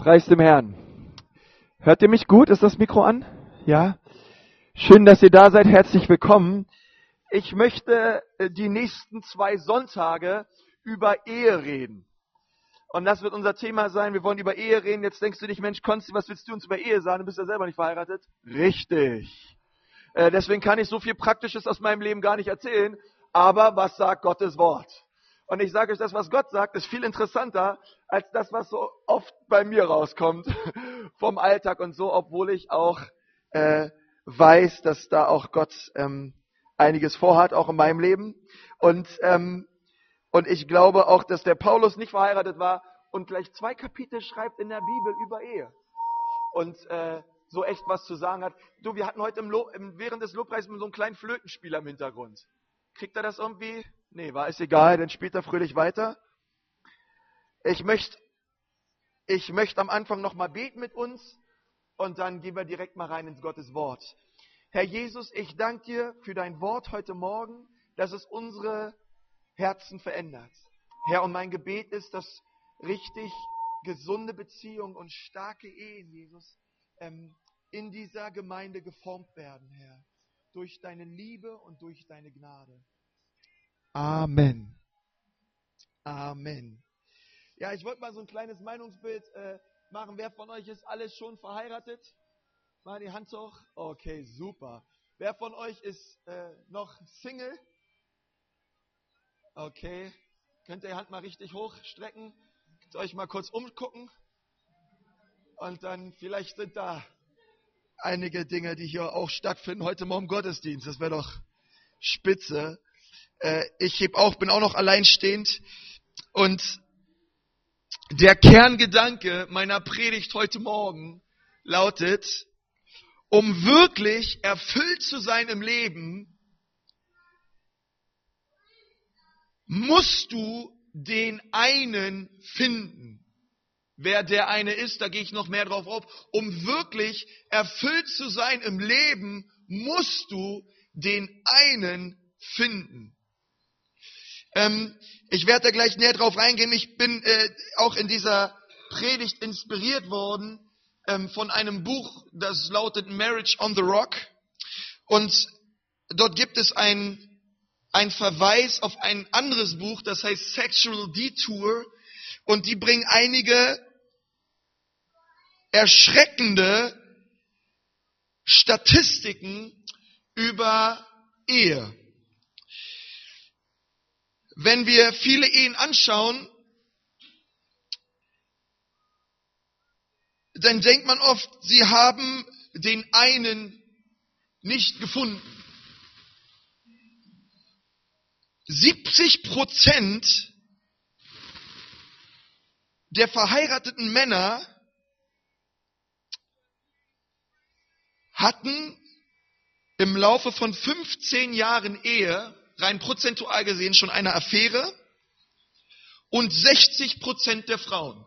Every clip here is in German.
Preis dem Herrn. Hört ihr mich gut? Ist das Mikro an? Ja? Schön, dass ihr da seid. Herzlich willkommen. Ich möchte äh, die nächsten zwei Sonntage über Ehe reden. Und das wird unser Thema sein. Wir wollen über Ehe reden. Jetzt denkst du dich, Mensch, Konsti, was willst du uns über Ehe sagen? Du bist ja selber nicht verheiratet. Richtig. Äh, deswegen kann ich so viel Praktisches aus meinem Leben gar nicht erzählen. Aber was sagt Gottes Wort? Und ich sage euch, das, was Gott sagt, ist viel interessanter als das, was so oft bei mir rauskommt vom Alltag und so, obwohl ich auch äh, weiß, dass da auch Gott ähm, einiges vorhat, auch in meinem Leben. Und, ähm, und ich glaube auch, dass der Paulus nicht verheiratet war und gleich zwei Kapitel schreibt in der Bibel über Ehe. Und äh, so echt was zu sagen hat. Du, wir hatten heute im Lo während des Lobpreises so einen kleinen Flötenspieler im Hintergrund. Kriegt er das irgendwie Nee, war es egal, dann spielt er fröhlich weiter. Ich möchte ich möchte am Anfang nochmal beten mit uns und dann gehen wir direkt mal rein ins Gottes Wort. Herr Jesus, ich danke dir für dein Wort heute Morgen, dass es unsere Herzen verändert. Herr, und mein Gebet ist, dass richtig gesunde Beziehungen und starke Ehen, Jesus, ähm, in dieser Gemeinde geformt werden, Herr, durch deine Liebe und durch deine Gnade. Amen. Amen. Ja, ich wollte mal so ein kleines Meinungsbild äh, machen. Wer von euch ist alles schon verheiratet? Mal die Hand hoch. Okay, super. Wer von euch ist äh, noch Single? Okay. Könnt ihr die Hand mal richtig hochstrecken? Könnt ihr euch mal kurz umgucken? Und dann vielleicht sind da einige Dinge, die hier auch stattfinden heute Morgen im Gottesdienst. Das wäre doch spitze. Äh, ich heb auch, bin auch noch alleinstehend. Und der Kerngedanke meiner Predigt heute Morgen lautet, um wirklich erfüllt zu sein im Leben, musst du den einen finden. Wer der eine ist, da gehe ich noch mehr drauf auf. Um wirklich erfüllt zu sein im Leben, musst du den einen finden. Ähm, ich werde da gleich näher drauf reingehen. Ich bin äh, auch in dieser Predigt inspiriert worden ähm, von einem Buch, das lautet Marriage on the Rock. Und dort gibt es ein, ein Verweis auf ein anderes Buch, das heißt Sexual Detour. Und die bringen einige erschreckende Statistiken über Ehe wenn wir viele Ehen anschauen, dann denkt man oft, sie haben den einen nicht gefunden. 70 Prozent der verheirateten Männer hatten im Laufe von 15 Jahren Ehe rein prozentual gesehen schon eine Affäre und 60 Prozent der Frauen.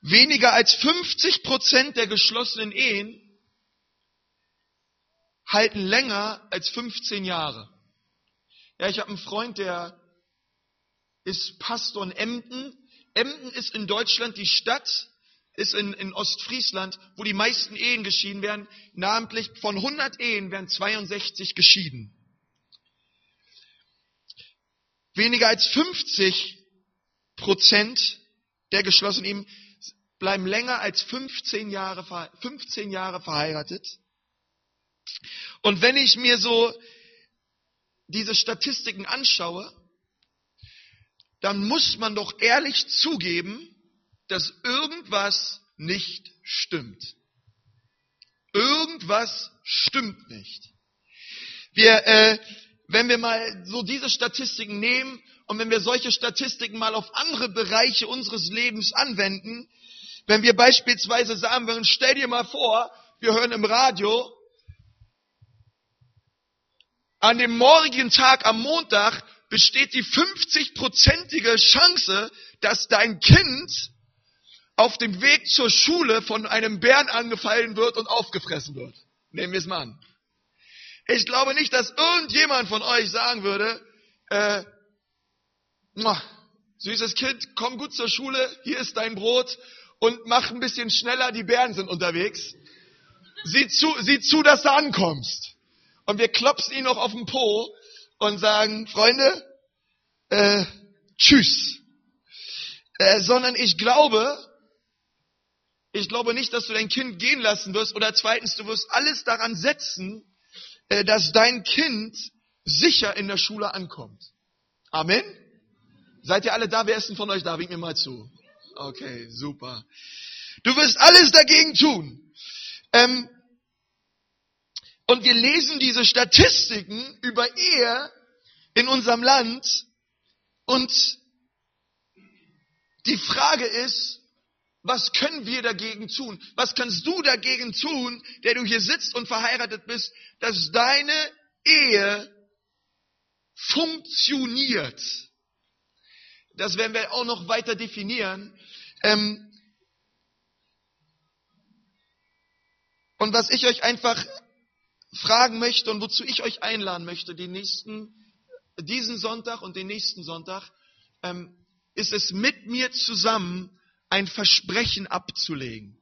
Weniger als 50 Prozent der geschlossenen Ehen halten länger als 15 Jahre. Ja, ich habe einen Freund, der ist Pastor in Emden. Emden ist in Deutschland die Stadt, ist in, in Ostfriesland, wo die meisten Ehen geschieden werden. Namentlich von 100 Ehen werden 62 geschieden. Weniger als 50 Prozent der geschlossenen Ehen bleiben länger als 15 Jahre, 15 Jahre verheiratet. Und wenn ich mir so diese Statistiken anschaue, dann muss man doch ehrlich zugeben, dass irgendwas nicht stimmt. Irgendwas stimmt nicht. Wir, äh, wenn wir mal so diese Statistiken nehmen und wenn wir solche Statistiken mal auf andere Bereiche unseres Lebens anwenden, wenn wir beispielsweise sagen würden, stell dir mal vor, wir hören im Radio, an dem morgigen Tag am Montag besteht die 50-prozentige Chance, dass dein Kind auf dem Weg zur Schule von einem Bären angefallen wird und aufgefressen wird. Nehmen wir es mal an. Ich glaube nicht, dass irgendjemand von euch sagen würde, äh, süßes Kind, komm gut zur Schule, hier ist dein Brot und mach ein bisschen schneller, die Bären sind unterwegs. Sieh zu, sieh zu, dass du ankommst. Und wir klopfen ihn noch auf den Po und sagen, Freunde, äh, tschüss. Äh, sondern ich glaube, ich glaube nicht, dass du dein Kind gehen lassen wirst oder zweitens, du wirst alles daran setzen, äh, dass dein Kind sicher in der Schule ankommt. Amen? Seid ihr alle da? Wer ist denn von euch da? Wink mir mal zu. Okay, super. Du wirst alles dagegen tun. Ähm, und wir lesen diese Statistiken über Ehe in unserem Land und die Frage ist, was können wir dagegen tun? Was kannst du dagegen tun, der du hier sitzt und verheiratet bist, dass deine Ehe funktioniert? Das werden wir auch noch weiter definieren. Ähm und was ich euch einfach fragen möchte und wozu ich euch einladen möchte, den nächsten, diesen Sonntag und den nächsten Sonntag, ähm, ist es mit mir zusammen ein Versprechen abzulegen.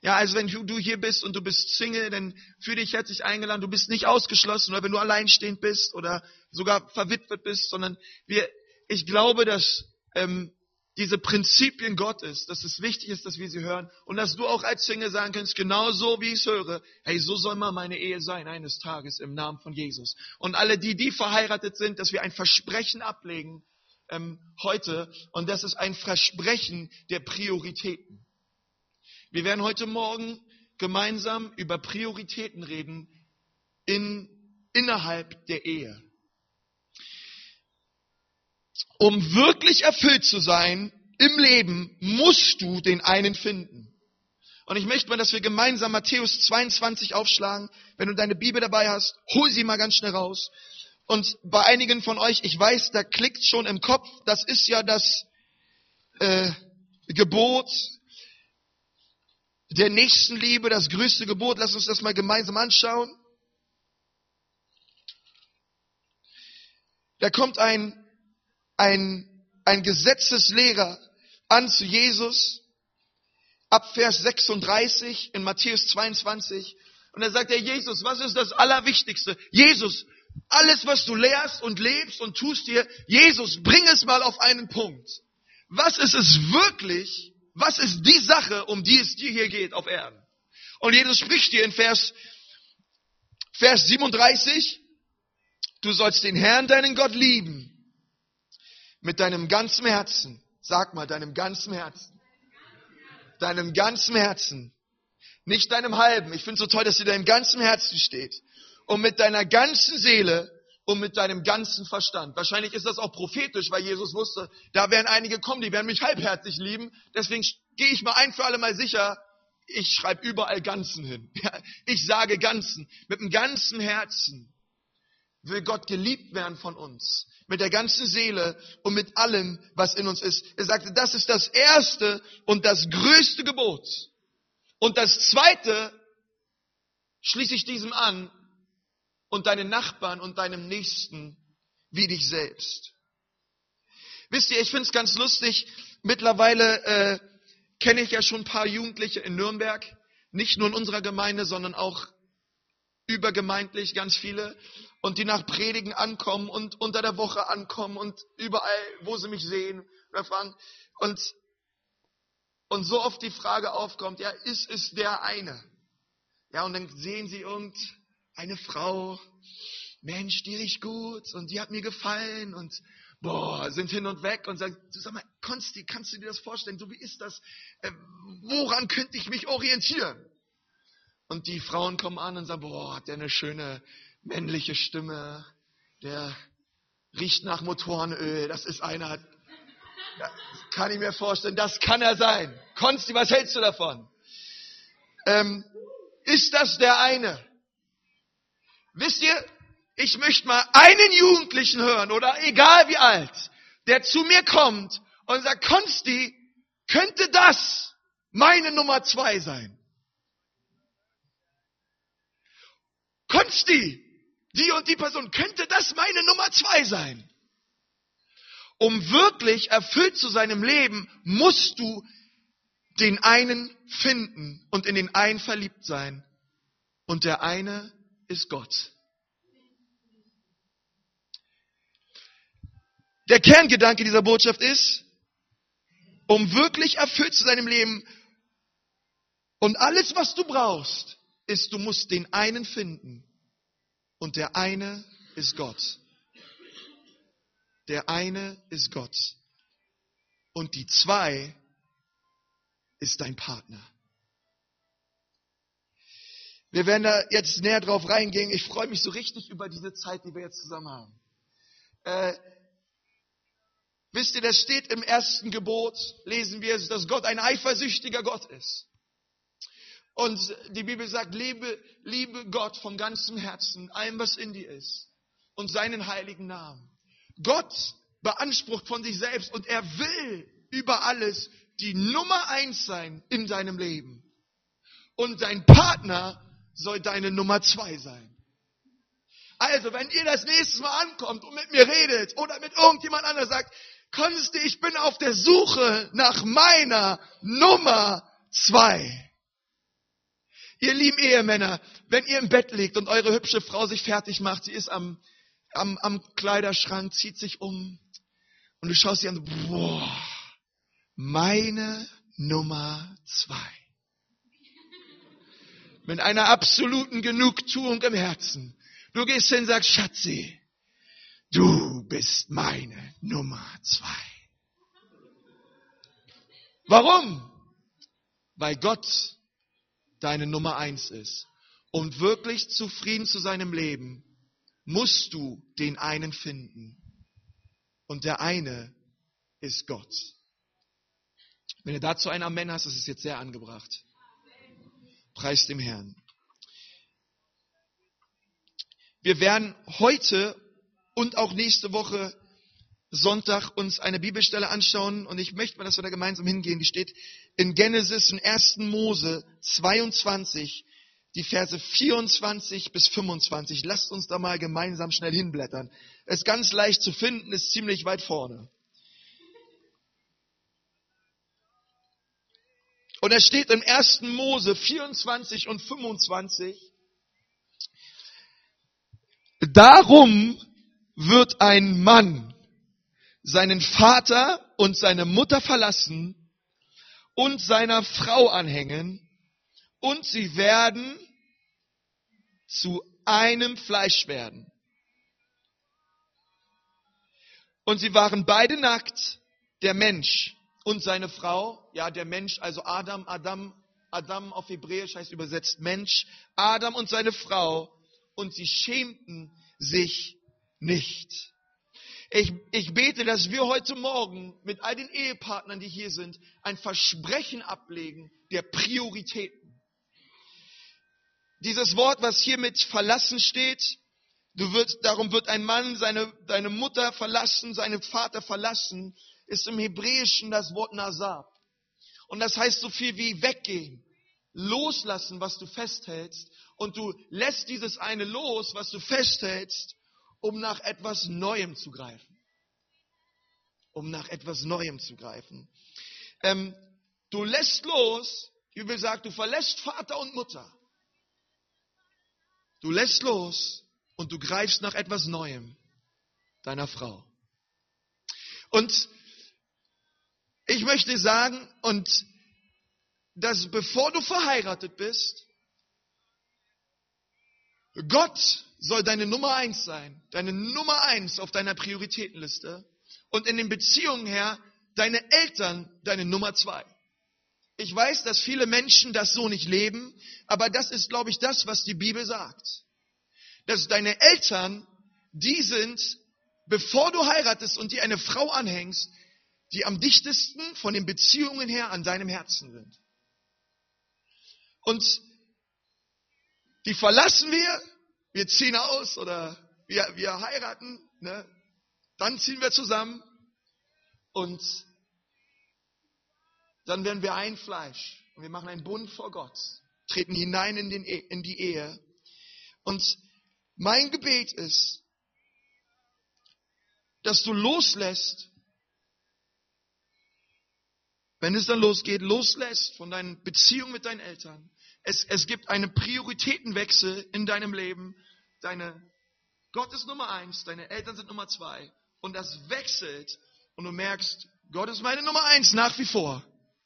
Ja, also wenn du hier bist und du bist Single, dann fühl dich herzlich eingeladen. Du bist nicht ausgeschlossen, oder wenn du alleinstehend bist oder sogar verwitwet bist, sondern wir, ich glaube, dass ähm, diese Prinzipien Gottes, dass es wichtig ist, dass wir sie hören und dass du auch als Single sagen kannst, genau so wie ich es höre, hey, so soll mal meine Ehe sein eines Tages im Namen von Jesus. Und alle die, die verheiratet sind, dass wir ein Versprechen ablegen, ähm, heute und das ist ein Versprechen der Prioritäten. Wir werden heute Morgen gemeinsam über Prioritäten reden in, innerhalb der Ehe. Um wirklich erfüllt zu sein im Leben, musst du den einen finden. Und ich möchte mal, dass wir gemeinsam Matthäus 22 aufschlagen. Wenn du deine Bibel dabei hast, hol sie mal ganz schnell raus. Und bei einigen von euch, ich weiß, da klickt schon im Kopf, das ist ja das äh, Gebot der Nächstenliebe, das größte Gebot. Lass uns das mal gemeinsam anschauen. Da kommt ein, ein, ein Gesetzeslehrer an zu Jesus ab Vers 36 in Matthäus 22 und er sagt, ja Jesus, was ist das Allerwichtigste? Jesus, alles, was du lehrst und lebst und tust dir, Jesus, bring es mal auf einen Punkt. Was ist es wirklich? Was ist die Sache, um die es dir hier geht auf Erden? Und Jesus spricht dir in Vers, Vers 37, du sollst den Herrn, deinen Gott lieben. Mit deinem ganzen Herzen. Sag mal, deinem ganzen Herzen. Deinem ganzen Herzen. Nicht deinem halben. Ich finde es so toll, dass sie deinem ganzen Herzen steht und mit deiner ganzen Seele und mit deinem ganzen Verstand. Wahrscheinlich ist das auch prophetisch, weil Jesus wusste, da werden einige kommen, die werden mich halbherzig lieben. Deswegen gehe ich mal ein für alle Mal sicher, ich schreibe überall Ganzen hin. Ich sage Ganzen. Mit dem ganzen Herzen will Gott geliebt werden von uns. Mit der ganzen Seele und mit allem, was in uns ist. Er sagte, das ist das erste und das größte Gebot. Und das zweite schließe ich diesem an, und deinen Nachbarn und deinem Nächsten wie dich selbst. Wisst ihr, ich finde es ganz lustig, mittlerweile äh, kenne ich ja schon ein paar Jugendliche in Nürnberg, nicht nur in unserer Gemeinde, sondern auch übergemeindlich ganz viele und die nach Predigen ankommen und unter der Woche ankommen und überall, wo sie mich sehen oder fragen und und so oft die Frage aufkommt, ja, ist es der eine? Ja, und dann sehen sie irgend eine Frau, Mensch, die riecht gut und die hat mir gefallen und boah, sind hin und weg und sagen, sag mal, Konsti, kannst du dir das vorstellen? So wie ist das? Äh, woran könnte ich mich orientieren? Und die Frauen kommen an und sagen, boah, hat der eine schöne männliche Stimme, der riecht nach Motorenöl, das ist einer, das kann ich mir vorstellen, das kann er sein. Konsti, was hältst du davon? Ähm, ist das der eine? Wisst ihr, ich möchte mal einen Jugendlichen hören oder egal wie alt, der zu mir kommt und sagt, Konsti, könnte das meine Nummer zwei sein? Konsti, die und die Person, könnte das meine Nummer zwei sein? Um wirklich erfüllt zu seinem Leben, musst du den einen finden und in den einen verliebt sein. Und der eine ist Gott. Der Kerngedanke dieser Botschaft ist, um wirklich erfüllt zu sein im Leben und alles, was du brauchst, ist, du musst den einen finden. Und der eine ist Gott. Der eine ist Gott. Und die zwei ist dein Partner. Wir werden da jetzt näher drauf reingehen. Ich freue mich so richtig über diese Zeit, die wir jetzt zusammen haben. Äh, wisst ihr, das steht im ersten Gebot, lesen wir, dass Gott ein eifersüchtiger Gott ist. Und die Bibel sagt, liebe, liebe Gott von ganzem Herzen, allem, was in dir ist, und seinen heiligen Namen. Gott beansprucht von sich selbst und er will über alles die Nummer eins sein in deinem Leben. Und dein Partner soll deine Nummer zwei sein. Also, wenn ihr das nächste Mal ankommt und mit mir redet oder mit irgendjemand anderem sagt, Konsti, ich bin auf der Suche nach meiner Nummer zwei. Ihr lieben Ehemänner, wenn ihr im Bett liegt und eure hübsche Frau sich fertig macht, sie ist am, am, am Kleiderschrank, zieht sich um und du schaust sie an, boah, meine Nummer zwei. Mit einer absoluten Genugtuung im Herzen. Du gehst hin und sagst, Schatzi, du bist meine Nummer zwei. Warum? Weil Gott deine Nummer eins ist. Um wirklich zufrieden zu seinem Leben, musst du den einen finden. Und der eine ist Gott. Wenn du dazu ein Amen hast, das ist jetzt sehr angebracht. Preis dem Herrn. Wir werden heute und auch nächste Woche Sonntag uns eine Bibelstelle anschauen und ich möchte mal, dass wir da gemeinsam hingehen. Die steht in Genesis in 1. Mose 22, die Verse 24 bis 25. Lasst uns da mal gemeinsam schnell hinblättern. Ist ganz leicht zu finden, ist ziemlich weit vorne. Und es steht im 1. Mose 24 und 25. Darum wird ein Mann seinen Vater und seine Mutter verlassen und seiner Frau anhängen und sie werden zu einem Fleisch werden. Und sie waren beide nackt, der Mensch und seine Frau, ja, der Mensch, also Adam, Adam, Adam auf Hebräisch heißt übersetzt Mensch, Adam und seine Frau, und sie schämten sich nicht. Ich, ich bete, dass wir heute Morgen mit all den Ehepartnern, die hier sind, ein Versprechen ablegen der Prioritäten. Dieses Wort, was hier mit verlassen steht, du wirst, darum wird ein Mann seine, deine Mutter verlassen, seinen Vater verlassen, ist im Hebräischen das Wort Nasab. Und das heißt so viel wie weggehen, loslassen, was du festhältst. Und du lässt dieses eine los, was du festhältst, um nach etwas Neuem zu greifen. Um nach etwas Neuem zu greifen. Ähm, du lässt los, wie will sagt, du verlässt Vater und Mutter. Du lässt los und du greifst nach etwas Neuem, deiner Frau. Und ich möchte sagen, und dass bevor du verheiratet bist, Gott soll deine Nummer eins sein, deine Nummer eins auf deiner Prioritätenliste und in den Beziehungen her deine Eltern deine Nummer zwei. Ich weiß, dass viele Menschen das so nicht leben, aber das ist, glaube ich, das, was die Bibel sagt. Dass deine Eltern, die sind, bevor du heiratest und dir eine Frau anhängst, die am dichtesten von den Beziehungen her an deinem Herzen sind. Und die verlassen wir wir ziehen aus oder wir, wir heiraten, ne? dann ziehen wir zusammen und dann werden wir ein Fleisch und wir machen einen Bund vor Gott, treten hinein in, den, e, in die Ehe. Und mein Gebet ist, dass du loslässt wenn es dann losgeht, loslässt von deinen Beziehungen mit deinen Eltern. Es, es gibt einen Prioritätenwechsel in deinem Leben. Deine Gott ist Nummer eins, deine Eltern sind Nummer zwei. Und das wechselt und du merkst, Gott ist meine Nummer eins nach wie vor.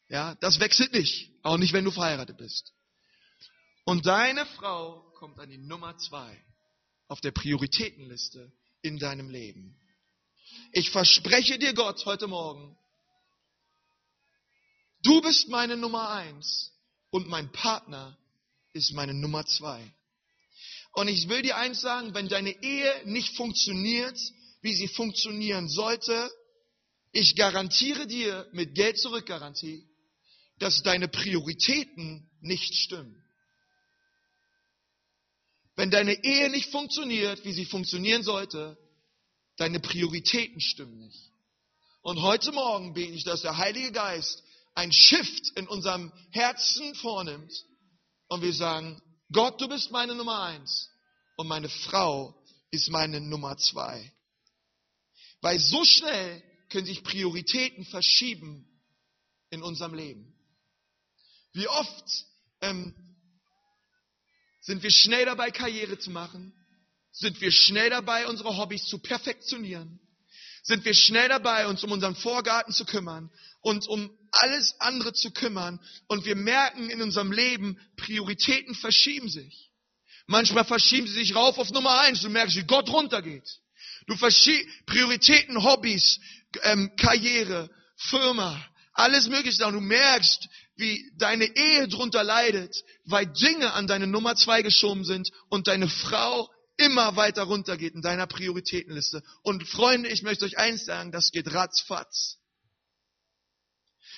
Ja, das wechselt nicht. Auch nicht, wenn du verheiratet bist. Und deine Frau kommt an die Nummer zwei auf der Prioritätenliste in deinem Leben. Ich verspreche dir Gott heute Morgen, du bist meine Nummer eins und mein Partner ist meine Nummer zwei. Und ich will dir eins sagen, wenn deine Ehe nicht funktioniert, wie sie funktionieren sollte, ich garantiere dir mit Geld zurück Garantie, dass deine Prioritäten nicht stimmen. Wenn deine Ehe nicht funktioniert, wie sie funktionieren sollte, deine Prioritäten stimmen nicht. Und heute Morgen bete ich, dass der Heilige Geist ein Shift in unserem Herzen vornimmt und wir sagen, Gott, du bist meine Nummer eins und meine Frau ist meine Nummer zwei. Weil so schnell können sich Prioritäten verschieben in unserem Leben. Wie oft ähm, sind wir schnell dabei, Karriere zu machen? Sind wir schnell dabei, unsere Hobbys zu perfektionieren? Sind wir schnell dabei, uns um unseren Vorgarten zu kümmern und um alles andere zu kümmern? Und wir merken in unserem Leben, Prioritäten verschieben sich. Manchmal verschieben sie sich rauf auf Nummer eins. Du merkst, wie Gott runtergeht. Du verschiebst Prioritäten, Hobbys, ähm, Karriere, Firma, alles Mögliche. Und du merkst, wie deine Ehe drunter leidet, weil Dinge an deine Nummer zwei geschoben sind und deine Frau immer weiter runtergeht in deiner Prioritätenliste. Und Freunde, ich möchte euch eins sagen, das geht ratzfatz.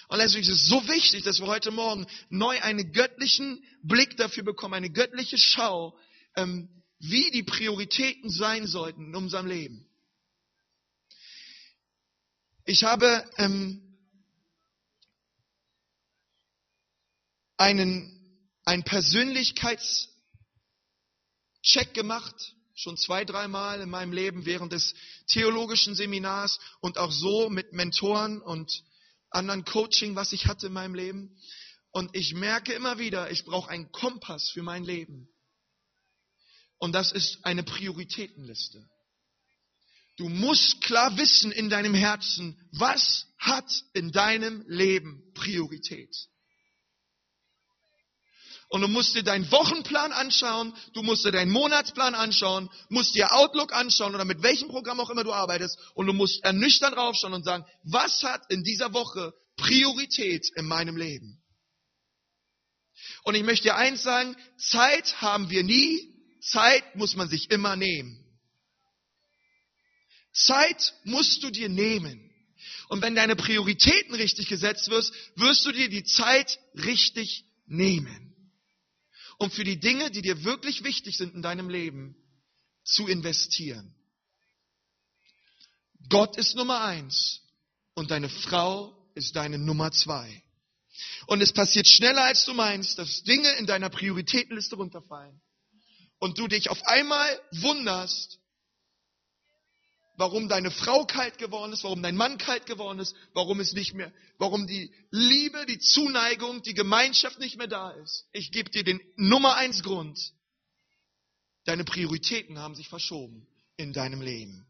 Und deswegen ist es so wichtig, dass wir heute Morgen neu einen göttlichen Blick dafür bekommen, eine göttliche Schau, ähm, wie die Prioritäten sein sollten in unserem Leben. Ich habe ähm, einen, einen Persönlichkeitscheck gemacht, schon zwei, dreimal in meinem Leben während des theologischen Seminars und auch so mit Mentoren und anderen Coaching, was ich hatte in meinem Leben. Und ich merke immer wieder, ich brauche einen Kompass für mein Leben. Und das ist eine Prioritätenliste. Du musst klar wissen in deinem Herzen, was hat in deinem Leben Priorität. Und du musst dir deinen Wochenplan anschauen, du musst dir deinen Monatsplan anschauen, musst dir Outlook anschauen oder mit welchem Programm auch immer du arbeitest und du musst ernüchternd raufschauen und sagen, was hat in dieser Woche Priorität in meinem Leben? Und ich möchte dir eins sagen, Zeit haben wir nie, Zeit muss man sich immer nehmen. Zeit musst du dir nehmen. Und wenn deine Prioritäten richtig gesetzt wirst, wirst du dir die Zeit richtig nehmen um für die Dinge, die dir wirklich wichtig sind in deinem Leben, zu investieren. Gott ist Nummer eins und deine Frau ist deine Nummer zwei. Und es passiert schneller, als du meinst, dass Dinge in deiner Prioritätenliste runterfallen. Und du dich auf einmal wunderst, warum deine Frau kalt geworden ist, warum dein Mann kalt geworden ist, warum es nicht mehr, warum die Liebe, die Zuneigung, die Gemeinschaft nicht mehr da ist. Ich gebe dir den Nummer eins Grund. Deine Prioritäten haben sich verschoben in deinem Leben.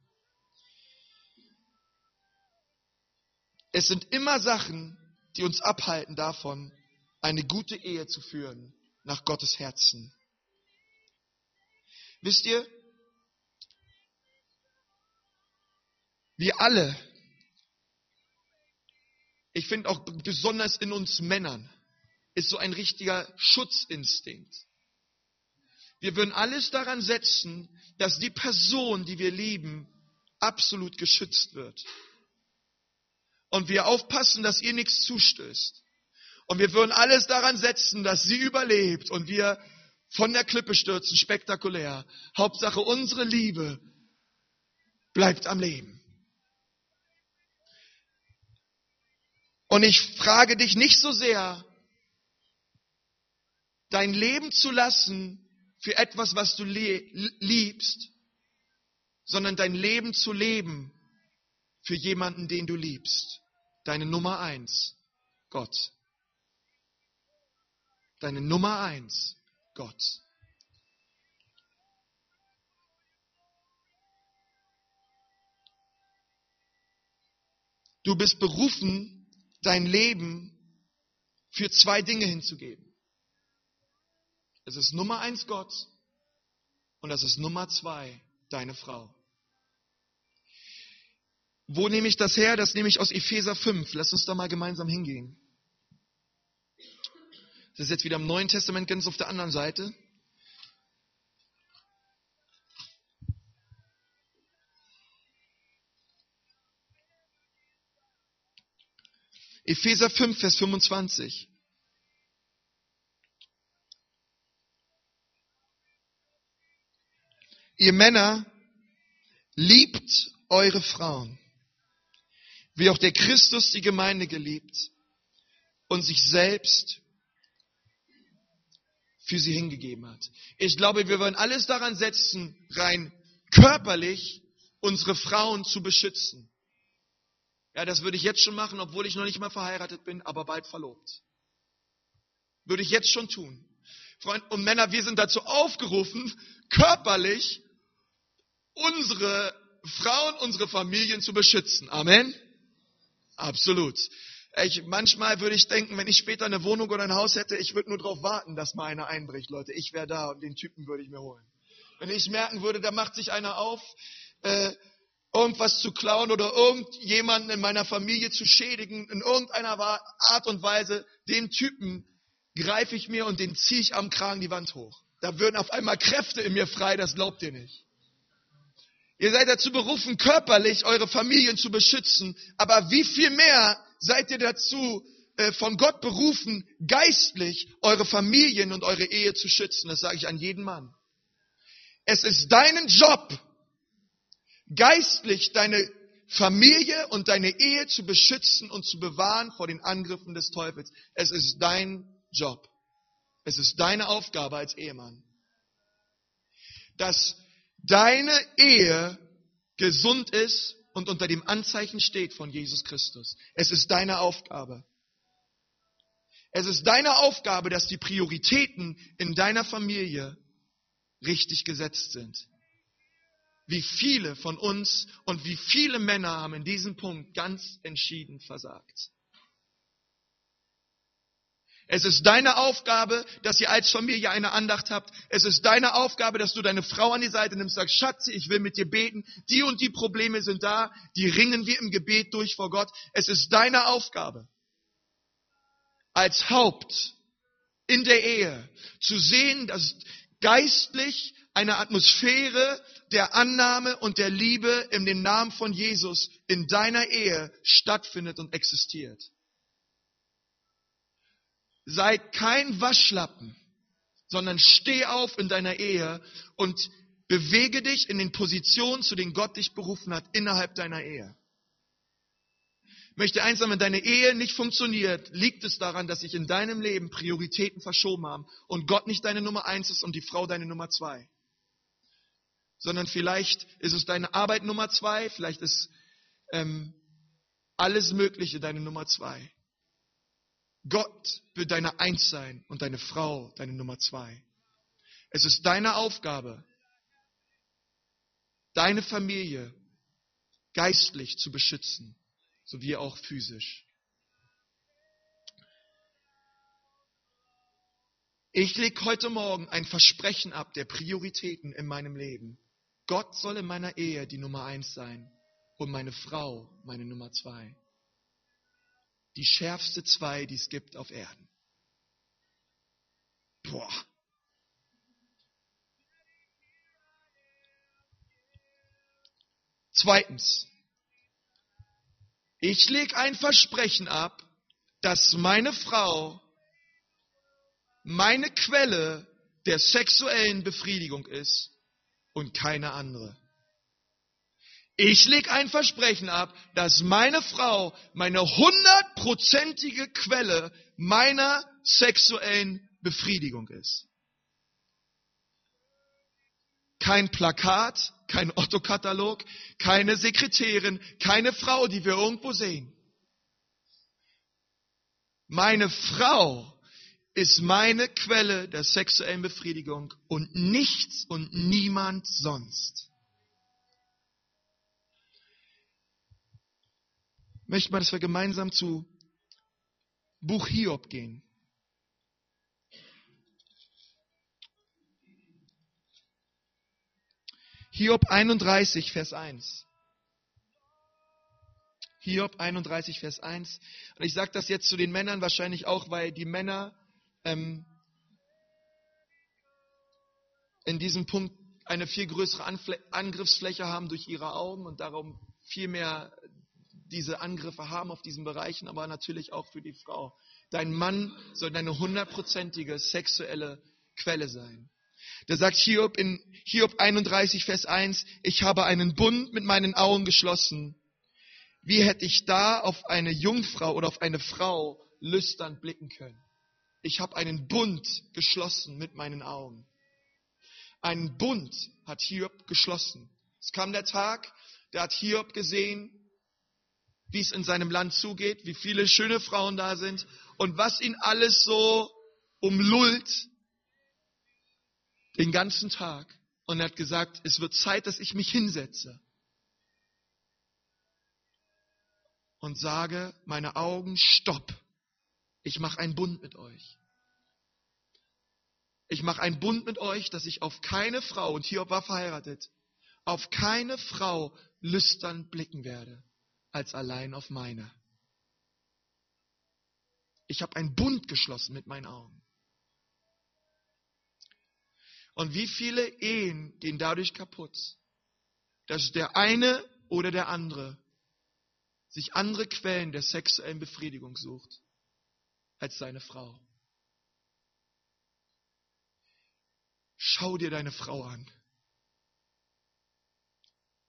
Es sind immer Sachen, die uns abhalten davon, eine gute Ehe zu führen nach Gottes Herzen. Wisst ihr, Wir alle. Ich finde auch besonders in uns Männern ist so ein richtiger Schutzinstinkt. Wir würden alles daran setzen, dass die Person, die wir lieben, absolut geschützt wird. Und wir aufpassen, dass ihr nichts zustößt. Und wir würden alles daran setzen, dass sie überlebt und wir von der Klippe stürzen, spektakulär. Hauptsache unsere Liebe bleibt am Leben. Und ich frage dich nicht so sehr, dein Leben zu lassen für etwas, was du liebst, sondern dein Leben zu leben für jemanden, den du liebst. Deine Nummer eins. Gott. Deine Nummer eins, Gott. Du bist berufen, dein Leben für zwei Dinge hinzugeben. Es ist Nummer eins Gott und das ist Nummer zwei deine Frau. Wo nehme ich das her? Das nehme ich aus Epheser 5. Lass uns da mal gemeinsam hingehen. Das ist jetzt wieder im Neuen Testament ganz auf der anderen Seite. Epheser 5, Vers 25. Ihr Männer, liebt eure Frauen, wie auch der Christus die Gemeinde geliebt und sich selbst für sie hingegeben hat. Ich glaube, wir wollen alles daran setzen, rein körperlich unsere Frauen zu beschützen. Ja, das würde ich jetzt schon machen, obwohl ich noch nicht mal verheiratet bin, aber bald verlobt. Würde ich jetzt schon tun. Freund und Männer, wir sind dazu aufgerufen, körperlich unsere Frauen, unsere Familien zu beschützen. Amen. Absolut. Ich, manchmal würde ich denken, wenn ich später eine Wohnung oder ein Haus hätte, ich würde nur darauf warten, dass mal einer einbricht, Leute. Ich wäre da und den Typen würde ich mir holen. Wenn ich merken würde, da macht sich einer auf, äh, irgendwas zu klauen oder irgendjemanden in meiner Familie zu schädigen, in irgendeiner Art und Weise, den Typen greife ich mir und den ziehe ich am Kragen die Wand hoch. Da würden auf einmal Kräfte in mir frei, das glaubt ihr nicht. Ihr seid dazu berufen, körperlich eure Familien zu beschützen, aber wie viel mehr seid ihr dazu äh, von Gott berufen, geistlich eure Familien und eure Ehe zu schützen? Das sage ich an jeden Mann. Es ist deinen Job, geistlich deine Familie und deine Ehe zu beschützen und zu bewahren vor den Angriffen des Teufels. Es ist dein Job. Es ist deine Aufgabe als Ehemann. Dass deine Ehe gesund ist und unter dem Anzeichen steht von Jesus Christus. Es ist deine Aufgabe. Es ist deine Aufgabe, dass die Prioritäten in deiner Familie richtig gesetzt sind wie viele von uns und wie viele Männer haben in diesem Punkt ganz entschieden versagt. Es ist deine Aufgabe, dass ihr als Familie eine Andacht habt. Es ist deine Aufgabe, dass du deine Frau an die Seite nimmst, sagst, Schatze, ich will mit dir beten. Die und die Probleme sind da. Die ringen wir im Gebet durch vor Gott. Es ist deine Aufgabe, als Haupt in der Ehe zu sehen, dass geistlich eine Atmosphäre der Annahme und der Liebe in dem Namen von Jesus in deiner Ehe stattfindet und existiert. Sei kein Waschlappen, sondern steh auf in deiner Ehe und bewege dich in den Positionen, zu denen Gott dich berufen hat, innerhalb deiner Ehe. Möchte eins sagen, wenn deine Ehe nicht funktioniert, liegt es daran, dass sich in deinem Leben Prioritäten verschoben haben und Gott nicht deine Nummer eins ist und die Frau deine Nummer zwei sondern vielleicht ist es deine Arbeit Nummer zwei, vielleicht ist ähm, alles Mögliche deine Nummer zwei. Gott wird deine Eins sein und deine Frau deine Nummer zwei. Es ist deine Aufgabe, deine Familie geistlich zu beschützen, sowie auch physisch. Ich lege heute Morgen ein Versprechen ab der Prioritäten in meinem Leben. Gott soll in meiner Ehe die Nummer eins sein und meine Frau meine Nummer zwei. Die schärfste zwei, die es gibt auf Erden. Boah. Zweitens, ich lege ein Versprechen ab, dass meine Frau meine Quelle der sexuellen Befriedigung ist und keine andere. Ich lege ein Versprechen ab, dass meine Frau meine hundertprozentige Quelle meiner sexuellen Befriedigung ist. Kein Plakat, kein Otto-Katalog, keine Sekretärin, keine Frau, die wir irgendwo sehen. Meine Frau ist meine Quelle der sexuellen Befriedigung und nichts und niemand sonst. Ich möchte mal, dass wir gemeinsam zu Buch Hiob gehen. Hiob 31, Vers 1. Hiob 31, Vers 1. Und ich sage das jetzt zu den Männern wahrscheinlich auch, weil die Männer ähm, in diesem Punkt eine viel größere Anfl Angriffsfläche haben durch ihre Augen und darum viel mehr diese Angriffe haben auf diesen Bereichen, aber natürlich auch für die Frau. Dein Mann soll deine hundertprozentige sexuelle Quelle sein. Da sagt Hiob in Hiob 31, Vers 1, ich habe einen Bund mit meinen Augen geschlossen. Wie hätte ich da auf eine Jungfrau oder auf eine Frau lüstern blicken können? Ich habe einen Bund geschlossen mit meinen Augen. Einen Bund hat Hiob geschlossen. Es kam der Tag, da hat Hiob gesehen, wie es in seinem Land zugeht, wie viele schöne Frauen da sind und was ihn alles so umlullt den ganzen Tag und er hat gesagt, es wird Zeit, dass ich mich hinsetze und sage, meine Augen, stopp. Ich mache einen Bund mit euch. Ich mache einen Bund mit euch, dass ich auf keine Frau, und Hiob war verheiratet, auf keine Frau lüstern blicken werde, als allein auf meine. Ich habe einen Bund geschlossen mit meinen Augen. Und wie viele Ehen gehen dadurch kaputt, dass der eine oder der andere sich andere Quellen der sexuellen Befriedigung sucht als seine Frau. Schau dir deine Frau an.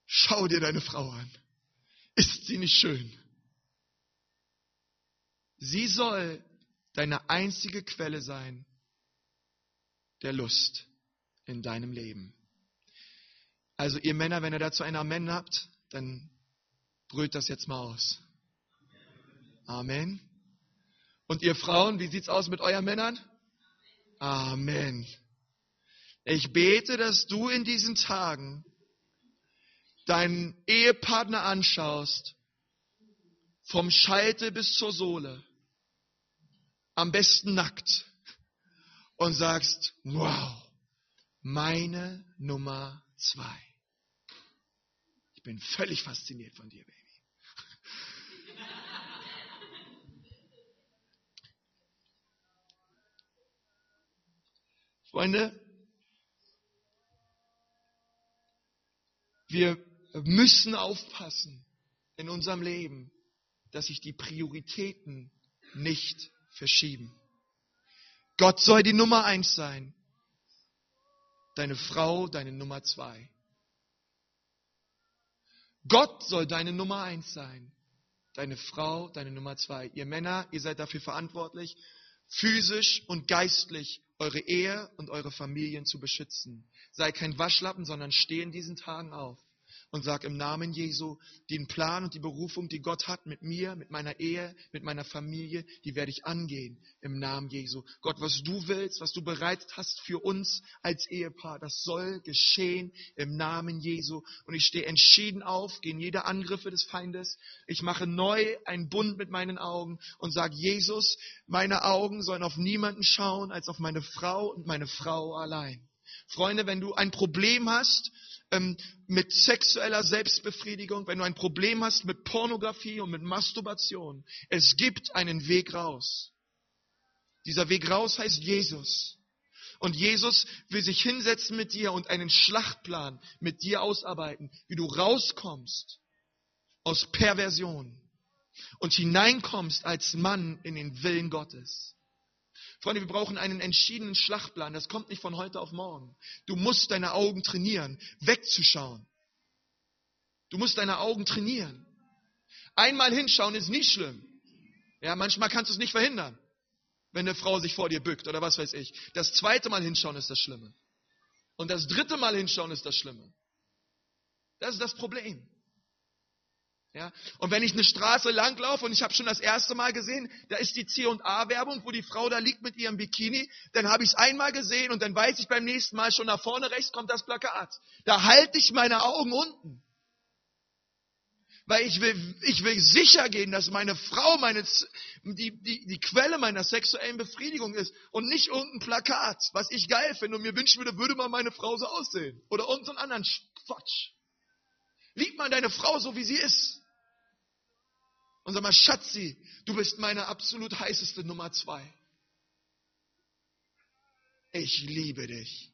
Schau dir deine Frau an. Ist sie nicht schön? Sie soll deine einzige Quelle sein der Lust in deinem Leben. Also ihr Männer, wenn ihr dazu ein Amen habt, dann brüllt das jetzt mal aus. Amen. Und ihr Frauen, wie sieht's aus mit euren Männern? Amen. Ich bete, dass du in diesen Tagen deinen Ehepartner anschaust, vom Scheitel bis zur Sohle, am besten nackt, und sagst, wow, meine Nummer zwei. Ich bin völlig fasziniert von dir, Baby. Freunde, wir müssen aufpassen in unserem Leben, dass sich die Prioritäten nicht verschieben. Gott soll die Nummer eins sein deine Frau deine Nummer zwei. Gott soll deine Nummer eins sein. Deine Frau deine Nummer zwei. Ihr Männer, ihr seid dafür verantwortlich, physisch und geistlich eure Ehe und eure Familien zu beschützen. Sei kein Waschlappen, sondern steh in diesen Tagen auf und sag im Namen Jesu, den Plan und die Berufung, die Gott hat mit mir, mit meiner Ehe, mit meiner Familie, die werde ich angehen im Namen Jesu. Gott, was du willst, was du bereitet hast für uns als Ehepaar, das soll geschehen im Namen Jesu. Und ich stehe entschieden auf gegen jede Angriffe des Feindes. Ich mache neu einen Bund mit meinen Augen und sage, Jesus, meine Augen sollen auf niemanden schauen als auf meine Frau und meine Frau allein. Freunde, wenn du ein Problem hast, ähm, mit sexueller Selbstbefriedigung, wenn du ein Problem hast mit Pornografie und mit Masturbation, es gibt einen Weg raus. Dieser Weg raus heißt Jesus. Und Jesus will sich hinsetzen mit dir und einen Schlachtplan mit dir ausarbeiten, wie du rauskommst aus Perversion und hineinkommst als Mann in den Willen Gottes. Freunde, wir brauchen einen entschiedenen Schlachtplan. Das kommt nicht von heute auf morgen. Du musst deine Augen trainieren, wegzuschauen. Du musst deine Augen trainieren. Einmal hinschauen ist nicht schlimm. Ja, manchmal kannst du es nicht verhindern, wenn eine Frau sich vor dir bückt oder was weiß ich. Das zweite Mal hinschauen ist das Schlimme. Und das dritte Mal hinschauen ist das Schlimme. Das ist das Problem. Ja? Und wenn ich eine Straße langlaufe und ich habe schon das erste Mal gesehen, da ist die C&A-Werbung, wo die Frau da liegt mit ihrem Bikini, dann habe ich es einmal gesehen und dann weiß ich beim nächsten Mal schon nach vorne rechts kommt das Plakat. Da halte ich meine Augen unten. Weil ich will, ich will sicher gehen, dass meine Frau meine, die, die, die Quelle meiner sexuellen Befriedigung ist und nicht irgendein Plakat, was ich geil finde und mir wünschen würde, würde mal meine Frau so aussehen. Oder irgendeinen anderen Quatsch. Lieb mal deine Frau so, wie sie ist. Und sag mal, Schatzi, du bist meine absolut heißeste Nummer zwei. Ich liebe dich.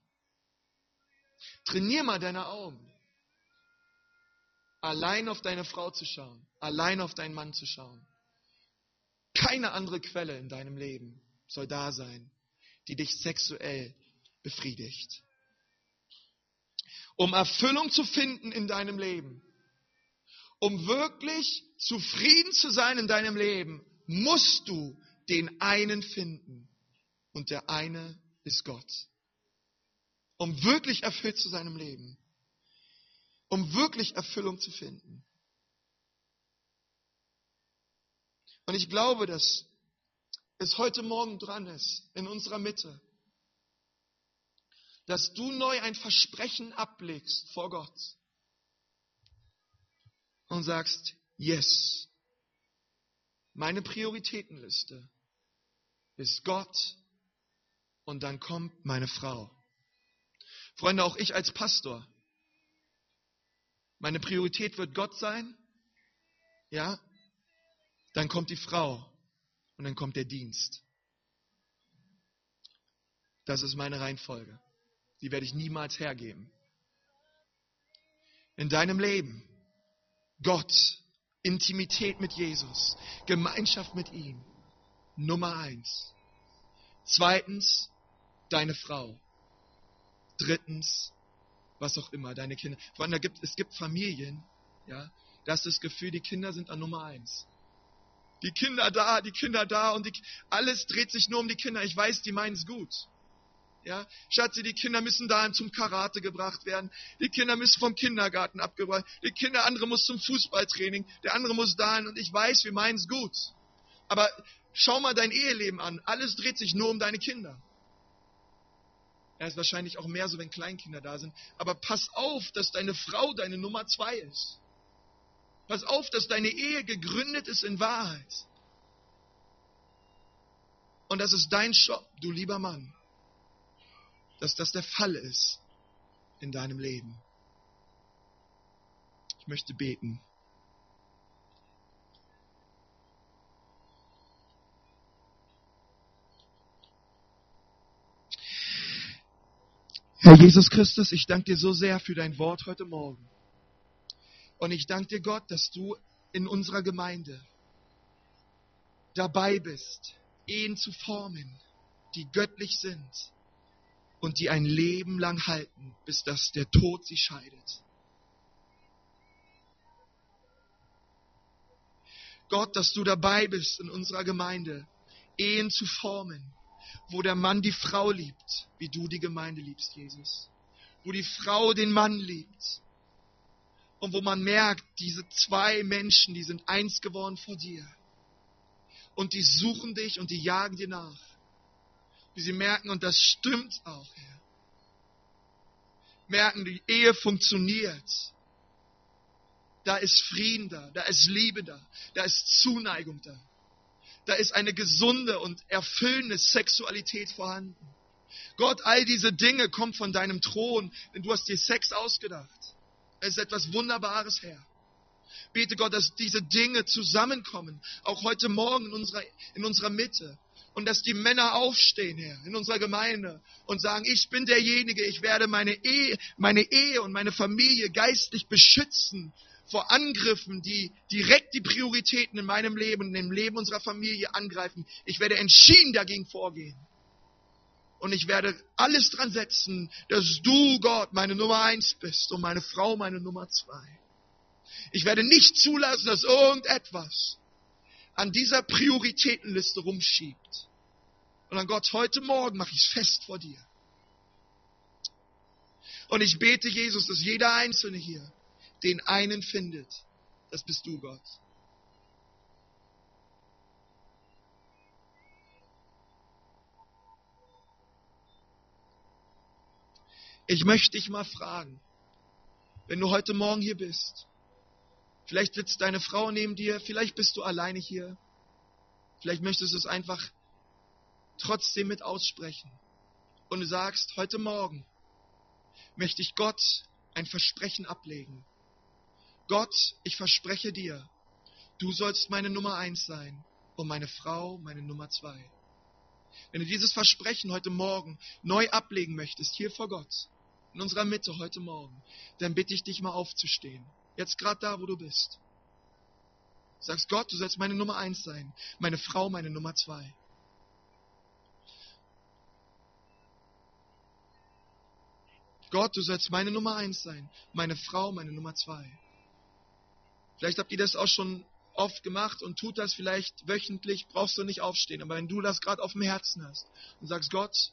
Trainier mal deine Augen. Allein auf deine Frau zu schauen. Allein auf deinen Mann zu schauen. Keine andere Quelle in deinem Leben soll da sein, die dich sexuell befriedigt. Um Erfüllung zu finden in deinem Leben, um wirklich zufrieden zu sein in deinem Leben, musst du den einen finden. Und der eine ist Gott. Um wirklich erfüllt zu sein im Leben. Um wirklich Erfüllung zu finden. Und ich glaube, dass es heute Morgen dran ist, in unserer Mitte, dass du neu ein Versprechen ablegst vor Gott und sagst, yes, meine Prioritätenliste ist Gott und dann kommt meine Frau. Freunde, auch ich als Pastor, meine Priorität wird Gott sein, ja, dann kommt die Frau und dann kommt der Dienst. Das ist meine Reihenfolge. Die werde ich niemals hergeben. In deinem Leben Gott, Intimität mit Jesus, Gemeinschaft mit ihm. Nummer eins. Zweitens, deine Frau. Drittens, was auch immer, deine Kinder. Freunde, gibt, es gibt Familien, ja, da ist das Gefühl, die Kinder sind an Nummer eins. Die Kinder da, die Kinder da und die, alles dreht sich nur um die Kinder. Ich weiß, die meinen es gut. Ja, Schatzi, die Kinder müssen dahin zum Karate gebracht werden. Die Kinder müssen vom Kindergarten abgebracht. Die Kinder, andere muss zum Fußballtraining. Der andere muss dahin und ich weiß, wir meinen es gut. Aber schau mal dein Eheleben an. Alles dreht sich nur um deine Kinder. Er ist wahrscheinlich auch mehr so, wenn Kleinkinder da sind. Aber pass auf, dass deine Frau deine Nummer zwei ist. Pass auf, dass deine Ehe gegründet ist in Wahrheit. Und das ist dein Job, du lieber Mann dass das der Fall ist in deinem Leben. Ich möchte beten. Herr Jesus Christus, ich danke dir so sehr für dein Wort heute Morgen. Und ich danke dir, Gott, dass du in unserer Gemeinde dabei bist, Ehen zu formen, die göttlich sind und die ein Leben lang halten, bis dass der Tod sie scheidet. Gott, dass du dabei bist in unserer Gemeinde, Ehen zu formen, wo der Mann die Frau liebt, wie du die Gemeinde liebst, Jesus. Wo die Frau den Mann liebt. Und wo man merkt, diese zwei Menschen, die sind eins geworden vor dir. Und die suchen dich und die jagen dir nach wie sie merken, und das stimmt auch, Herr. Merken, die Ehe funktioniert. Da ist Frieden da, da ist Liebe da, da ist Zuneigung da. Da ist eine gesunde und erfüllende Sexualität vorhanden. Gott, all diese Dinge kommen von deinem Thron, denn du hast dir Sex ausgedacht. Es ist etwas Wunderbares, Herr. Bete Gott, dass diese Dinge zusammenkommen, auch heute Morgen in unserer, in unserer Mitte und dass die Männer aufstehen, Herr, in unserer Gemeinde und sagen, ich bin derjenige, ich werde meine Ehe, meine Ehe und meine Familie geistlich beschützen vor Angriffen, die direkt die Prioritäten in meinem Leben und im Leben unserer Familie angreifen. Ich werde entschieden dagegen vorgehen. Und ich werde alles dran setzen, dass du, Gott, meine Nummer eins bist und meine Frau meine Nummer zwei. Ich werde nicht zulassen, dass irgendetwas an dieser Prioritätenliste rumschiebt. Und an Gott, heute Morgen mache ich es fest vor dir. Und ich bete, Jesus, dass jeder Einzelne hier den einen findet, das bist du, Gott. Ich möchte dich mal fragen, wenn du heute Morgen hier bist, vielleicht sitzt deine Frau neben dir, vielleicht bist du alleine hier, vielleicht möchtest du es einfach trotzdem mit aussprechen und du sagst, heute Morgen möchte ich Gott ein Versprechen ablegen. Gott, ich verspreche dir, du sollst meine Nummer eins sein und meine Frau meine Nummer zwei. Wenn du dieses Versprechen heute Morgen neu ablegen möchtest, hier vor Gott, in unserer Mitte heute Morgen, dann bitte ich dich mal aufzustehen. Jetzt gerade da, wo du bist. Sagst Gott, du sollst meine Nummer eins sein, meine Frau meine Nummer zwei. Gott, du sollst meine Nummer eins sein, meine Frau meine Nummer zwei. Vielleicht habt ihr das auch schon oft gemacht und tut das vielleicht wöchentlich, brauchst du nicht aufstehen. Aber wenn du das gerade auf dem Herzen hast und sagst, Gott,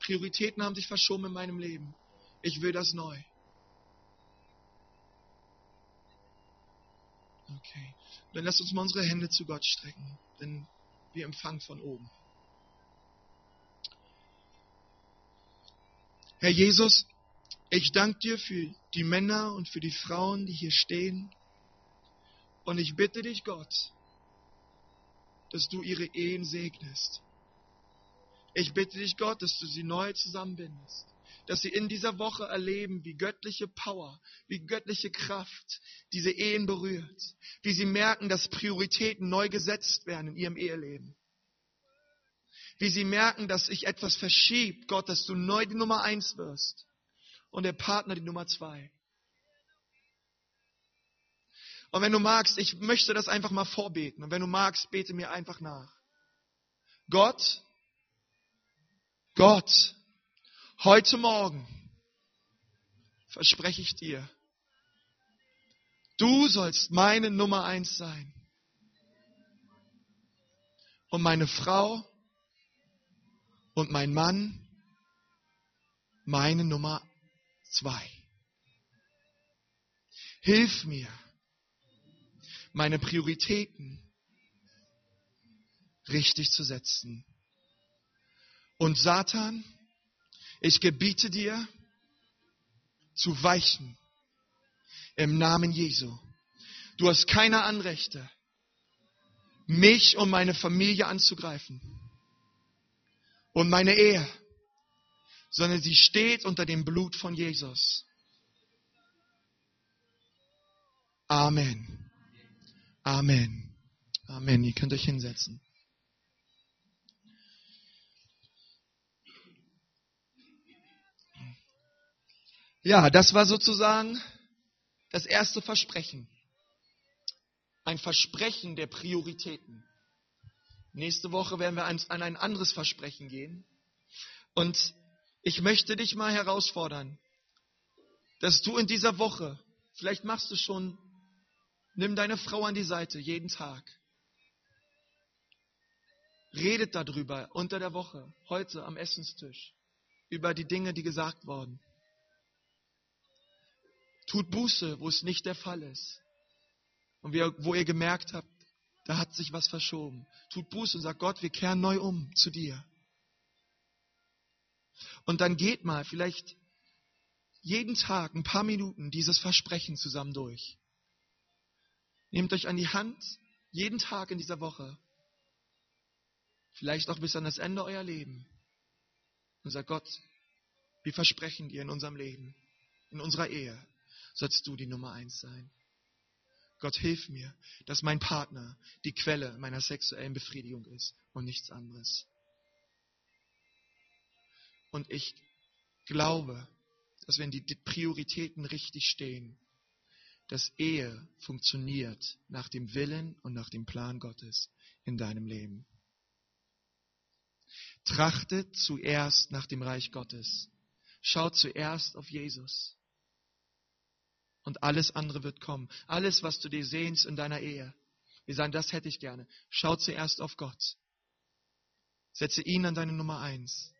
Prioritäten haben sich verschoben in meinem Leben. Ich will das neu. Okay. Dann lass uns mal unsere Hände zu Gott strecken, denn wir empfangen von oben. Herr Jesus, ich danke dir für die Männer und für die Frauen, die hier stehen. Und ich bitte dich, Gott, dass du ihre Ehen segnest. Ich bitte dich, Gott, dass du sie neu zusammenbindest dass sie in dieser Woche erleben, wie göttliche Power, wie göttliche Kraft diese Ehen berührt, wie sie merken, dass Prioritäten neu gesetzt werden in ihrem Eheleben. Wie sie merken, dass sich etwas verschiebt, Gott, dass du neu die Nummer eins wirst und der Partner die Nummer zwei. Und wenn du magst, ich möchte das einfach mal vorbeten. Und wenn du magst, bete mir einfach nach. Gott, Gott, Heute Morgen verspreche ich dir, du sollst meine Nummer eins sein. Und meine Frau und mein Mann meine Nummer zwei. Hilf mir, meine Prioritäten richtig zu setzen. Und Satan, ich gebiete dir zu weichen im Namen Jesu. Du hast keine Anrechte, mich und meine Familie anzugreifen und meine Ehe, sondern sie steht unter dem Blut von Jesus. Amen. Amen. Amen. Ihr könnt euch hinsetzen. Ja, das war sozusagen das erste Versprechen. Ein Versprechen der Prioritäten. Nächste Woche werden wir an ein anderes Versprechen gehen. Und ich möchte dich mal herausfordern, dass du in dieser Woche, vielleicht machst du schon, nimm deine Frau an die Seite jeden Tag. Redet darüber unter der Woche, heute am Essenstisch, über die Dinge, die gesagt wurden. Tut Buße, wo es nicht der Fall ist. Und wo ihr gemerkt habt, da hat sich was verschoben. Tut Buße und sagt Gott, wir kehren neu um zu dir. Und dann geht mal vielleicht jeden Tag ein paar Minuten dieses Versprechen zusammen durch. Nehmt euch an die Hand, jeden Tag in dieser Woche. Vielleicht auch bis an das Ende euer Leben. Und sagt Gott, wir versprechen dir in unserem Leben, in unserer Ehe, sollst du die Nummer eins sein. Gott, hilf mir, dass mein Partner die Quelle meiner sexuellen Befriedigung ist und nichts anderes. Und ich glaube, dass wenn die Prioritäten richtig stehen, dass Ehe funktioniert nach dem Willen und nach dem Plan Gottes in deinem Leben. Trachtet zuerst nach dem Reich Gottes. Schaut zuerst auf Jesus und alles andere wird kommen. Alles, was du dir sehnst in deiner Ehe. Wir sagen, das hätte ich gerne. Schau zuerst auf Gott. Setze ihn an deine Nummer eins.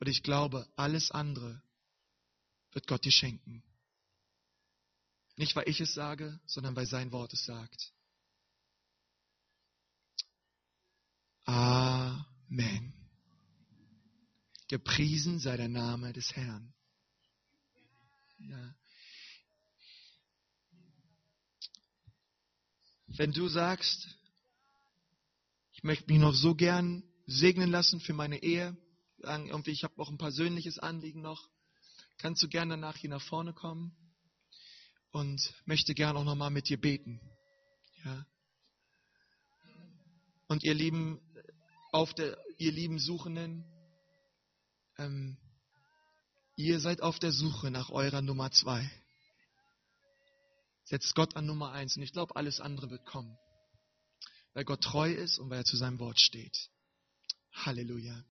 Und ich glaube, alles andere wird Gott dir schenken. Nicht, weil ich es sage, sondern weil sein Wort es sagt. Amen. Gepriesen sei der Name des Herrn. Ja. Wenn du sagst, ich möchte mich noch so gern segnen lassen für meine Ehe, irgendwie, ich habe auch ein persönliches Anliegen noch, kannst du gerne danach hier nach vorne kommen und möchte gerne auch nochmal mit dir beten. Ja. Und ihr lieben, auf der, ihr lieben Suchenden, ähm, ihr seid auf der Suche nach eurer Nummer zwei. Setzt Gott an Nummer eins und ich glaube, alles andere wird kommen. Weil Gott treu ist und weil er zu seinem Wort steht. Halleluja.